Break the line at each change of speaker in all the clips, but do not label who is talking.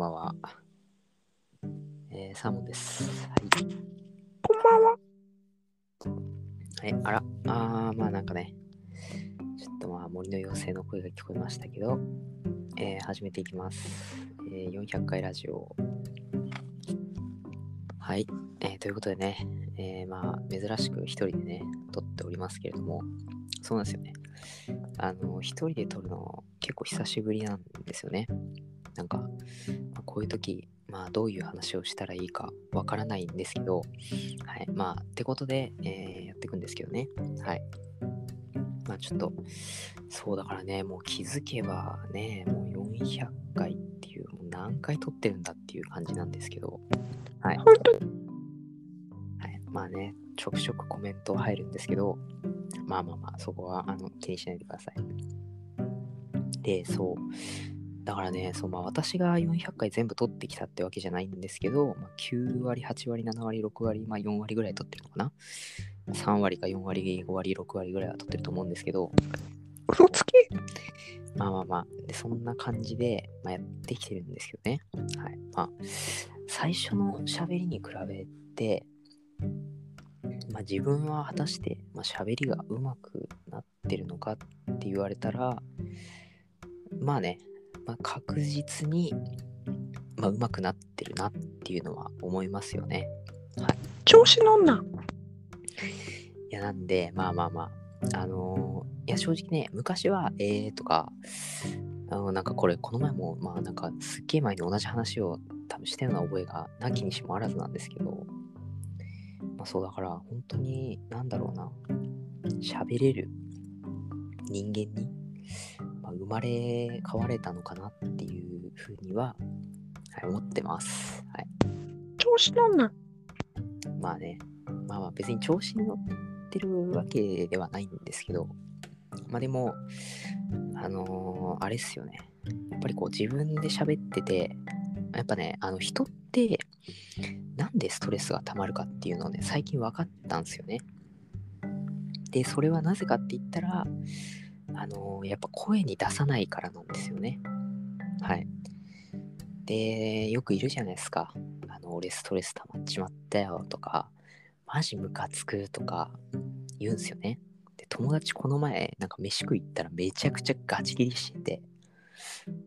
ばんは。えー、サーモンです。はい。
こんばんは。
はい、あら、あー、まあなんかね、ちょっとまあ森の妖精の声が聞こえましたけど、えー、始めていきます。えー、400回ラジオ。はい、えー、ということでね、えー、まあ珍しく一人でね、撮っておりますけれども、そうなんですよね。あの、一人で撮るの結構久しぶりなんですよね。なんか、まあ、こういう時、まあどういう話をしたらいいかわからないんですけど、はい、まあ、ってことで、えーやっていくんですけどね。はい。まあちょっと、そうだからね、もう気づけばね、もう400回っていう、もう何回撮ってるんだっていう感じなんですけど、はい。
本当
はい、まあね、ちょくちょくコメント入るんですけど、まあまあまあ、そこはあの気にしないでください。で、そう。だからね、そうまあ、私が400回全部取ってきたってわけじゃないんですけど、まあ、9割、8割、7割、6割、まあ、4割ぐらい取ってるのかな ?3 割か4割、5割、6割ぐらいは取ってると思うんですけど、
嘘つき。
まあまあまあ、でそんな感じで、まあ、やってきてるんですけどね。はい。まあ、最初の喋りに比べて、まあ、自分は果たして、まあ、喋りが上手くなってるのかって言われたら、まあね、まあ、確実に、まあ、上手くなってるなっていうのは思いますよね。
調子乗んな。
いや、なんで、まあまあまあ、あのーいや、正直ね、昔は、えーとか、あのなんかこれ、この前も、まあなんか、すっげえ前に同じ話を多分したような覚えがなきにしもあらずなんですけど、まあそうだから、本当に、なんだろうな、喋れる人間に、まあ、生まれ変われたのかなっていうふうには、はい、思ってます。はい。
調子乗んな。
まあね、まあまあ別に調子に乗ってるわけではないんですけど、まあでも、あのーあれっすよね。やっぱりこう自分で喋ってて、やっぱね、あの人って、なんでストレスが溜まるかっていうのをね、最近分かったんですよね。で、それはなぜかって言ったら、あのやっぱ声に出さないからなんですよね。はい。で、よくいるじゃないですか。あの、俺ストレス溜まっちまったよとか、マジムカつくとか言うんすよね。で、友達この前、なんか飯食い行ったらめちゃくちゃガチ切りしてて、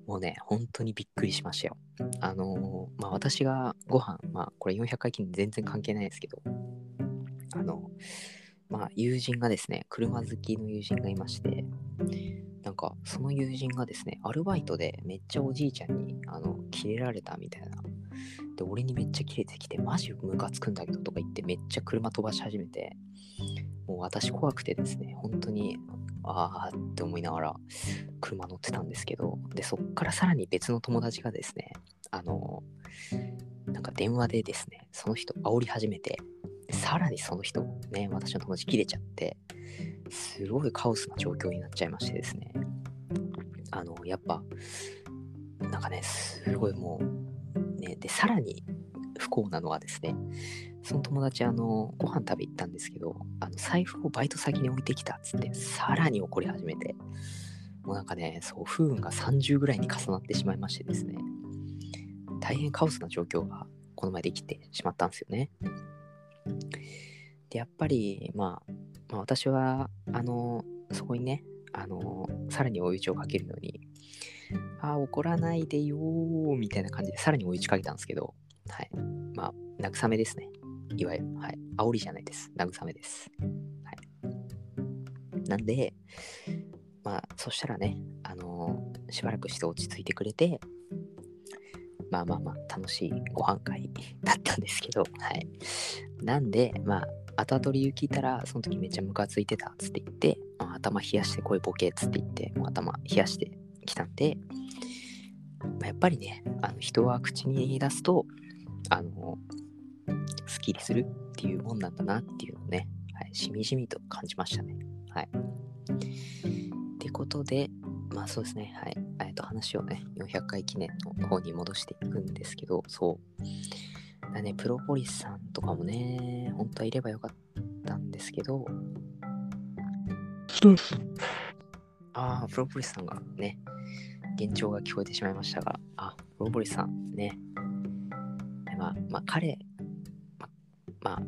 もうね、本当にびっくりしましたよ。あのーまあ私がご飯、まあこれ400回記念全然関係ないですけど、あの、まあ友人がですね、車好きの友人がいまして、なんかその友人がですね、アルバイトでめっちゃおじいちゃんにあのキレられたみたいな。で、俺にめっちゃキレてきて、マジムカつくんだけどとか言ってめっちゃ車飛ばし始めて、もう私怖くてですね、本当に、あーって思いながら車乗ってたんですけど、で、そっからさらに別の友達がですね、あの、なんか電話でですね、その人煽り始めて、さらにその人ね、私の友達切れちゃって、すごいカオスな状況になっちゃいましてですね、あの、やっぱ、なんかね、すごいもう、ね、で、さらに不幸なのはですね、その友達、あの、ご飯食べ行ったんですけど、あの、財布をバイト先に置いてきたっつって、さらに怒り始めて、もうなんかね、そう、不運が30ぐらいに重なってしまいましてですね、大変カオスな状況がこの前できてしまったんですよね。で、やっぱり、まあ、まあ、私は、あの、そこにね、あの、さらに追い打ちをかけるように、あ、怒らないでよー、みたいな感じでさらに追い打ちかけたんですけど、はい。まあ、慰めですね。いわゆる、はい。煽りじゃないです。慰めです。はい。なんで、まあ、そしたらね、あのしばらくして落ち着いてくれて、まあまあまあ、楽しいご飯会だったんですけど、はい。なんで、まあ、後々理由聞いたら、その時めっちゃムカついてたっつって言って、まあ頭冷やしてこいボケっつって言って、もう頭冷やしてきたんで、まあ、やっぱりね、あの人は口に出すと、あの、スッキリするっていうもんなんだなっていうのをね、はい、しみじみと感じましたね。はい。ってことで、まあそうですね、はい。えっと、話をね、400回記念の方に戻していくんですけど、そう。だね、プロポリスさんとかもね、本当はいればよかったんですけど。ああ、プロポリスさんがね、幻聴が聞こえてしまいましたが、あ、ローボリスさんね。でまあ、まあ、彼、ままあ、うん、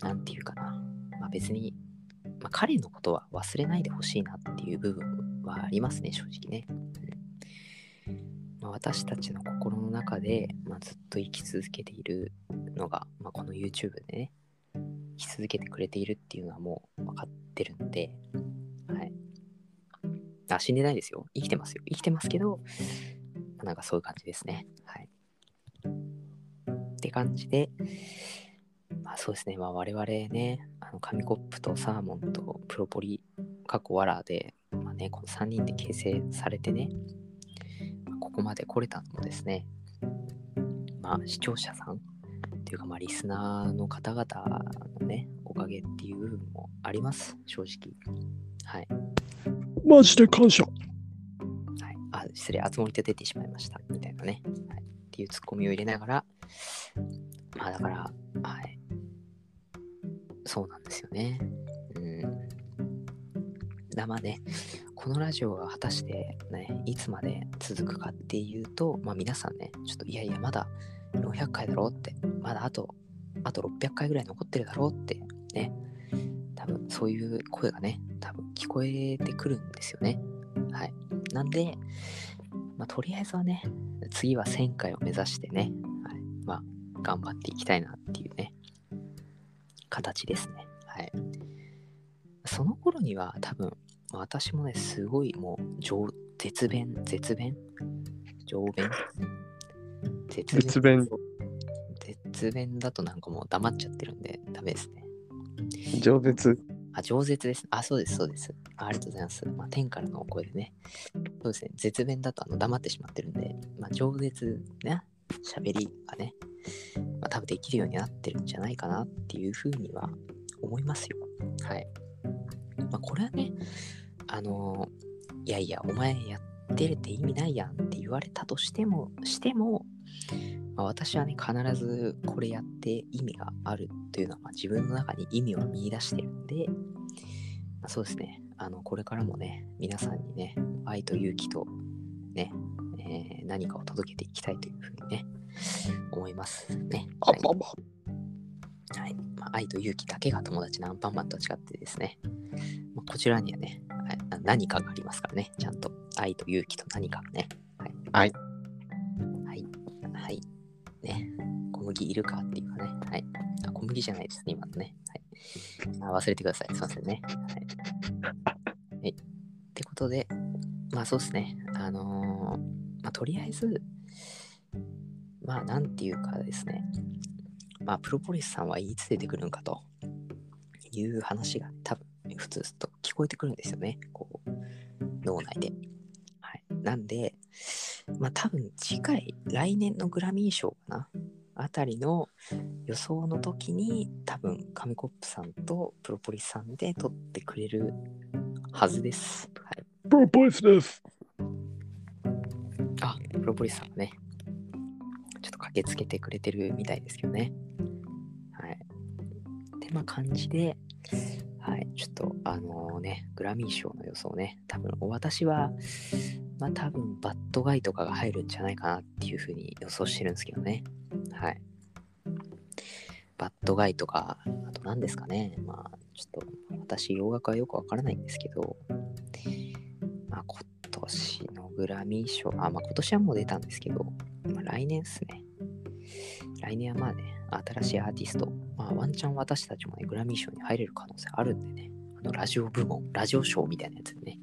なんていうかな。まあ別に、まあ、彼のことは忘れないでほしいなっていう部分はありますね、正直ね。私たちの心の中で、まあ、ずっと生き続けているのが、まあ、この YouTube でね、生き続けてくれているっていうのはもう分かってるんで、はい。あ、死んでないですよ。生きてますよ。生きてますけど、なんかそういう感じですね。はい。って感じで、まあそうですね。まあ我々ね、あの紙コップとサーモンとプロポリ、過去ワラで、まあね、この3人で形成されてね、ここまで来れたのもですね、まあ視聴者さんっていうかまあリスナーの方々のね、おかげっていう部分もあります、正直。はい。
マジで感謝。
はい、あ、失礼、熱盛と出てしまいました、みたいなね。はい、っていうツッコミを入れながら、まあだから、はい。そうなんですよね。うん。だまあね、このラジオが果たしてね、いつまで続くかっていうと、まあ皆さんね、ちょっといやいや、まだ400回だろうって、まだあと、あと600回ぐらい残ってるだろうって、ね、多分そういう声がね、多分聞こえてくるんですよね。はい。なんで、まあ、とりあえずはね、次は1000回を目指してね、はい、まあ、頑張っていきたいなっていうね、形ですね。はい。その頃には多分、私もね、すごいもう、上絶弁、絶弁？上弁？絶
別弁、
絶弁だとなんかもう黙っちゃってるんで、ダメですね。
上舌。
あ、饒舌です。あ、そうです、そうです。あありがとうございます。まあ、天からのお声でね。そうですね、絶弁だとあの黙ってしまってるんで、まあ、饒舌ね、喋りがね、まあ、多分できるようになってるんじゃないかなっていうふうには思いますよ。はい。まあ、これはね、あのいやいや、お前やってるって意味ないやんって言われたとしても、しても、まあ、私はね、必ずこれやって意味があるというのは、まあ、自分の中に意味を見出してるんで、まあ、そうですね、あの、これからもね、皆さんにね、愛と勇気とね、えー何かを届けていきたいというふうにね、思いますね。はい。はいまあ、愛と勇気だけが友達のアンパンマンと違ってですね、まあ、こちらにはね、何かがありますからね、ちゃんと愛と勇気と何かがね。はい。
はい。
はい。はい。ね。小麦いるかっていうかね。はい。あ、小麦じゃないですね、今のね。はい。あ忘れてください。すいませんね。はい。はい、ってことで、まあそうですね。あのーまあとりあえず、まあなんていうかですね。まあ、プロポリスさんはいつ出てくるんかという話が多分普通と聞こえてくるんですよね。こう、脳内で。はい。なんで、まあ多分次回、来年のグラミー賞かなあたりの予想の時に多分紙コップさんとプロポリスさんで撮ってくれるはずです。はい。
プロポリスです。
あ、プロポリスさんがね、ちょっと駆けつけてくれてるみたいですけどね。はい。ってまあ感じで、はい、ちょっとあのね、グラミー賞の予想ね、多分私は、まあ多分バッドガイとかが入るんじゃないかなっていうふうに予想してるんですけどね。はい。バッドガイとか、あと何ですかね。まあちょっと私洋楽はよくわからないんですけど、まあ今年のグラミー賞、あ、まあ今年はもう出たんですけど、まあ来年っすね。来年はまあね、新しいアーティスト、まあワンチャン私たちもね、グラミー賞に入れる可能性あるんでね、あのラジオ部門、ラジオ賞みたいなやつでね、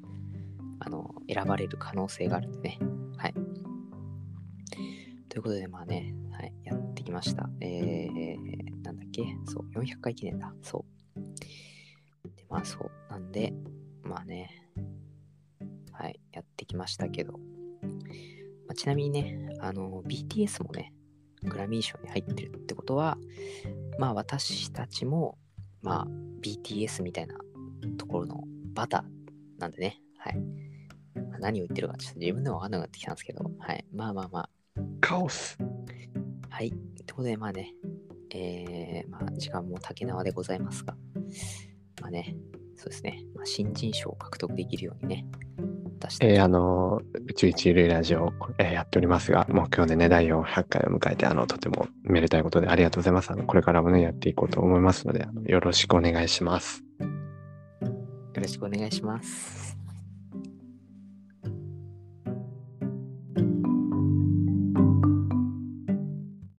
あの、選ばれる可能性があるんでね、はい。ということで、まあね、はい、やってきました。えー、なんだっけ、そう、400回記念だ、そう。で、まあそう、なんで、まあね、はい、やってきましたけど、まあ、ちなみにね、あの、BTS もね、グラミー賞に入ってるってことは、まあ私たちも、まあ BTS みたいなところのバターなんでね、はい。まあ何を言ってるかちょっと自分でもわかんなくなってきたんですけど、はい。まあまあまあ、
カオス。
はい。ってことで、まあね、えー、まあ時間も竹縄でございますが、まあね、そうですね、まあ、新人賞を獲得できるようにね、私。
えーあの、宇宙一類ラジオを、えーやっておりますが、もう今日でね、第400回を迎えて、あの、とてもめでたいことでありがとうございます。あの、これからもね、やっていこうと思いますので、あのよろしくお願いします。
よろしくお願いします。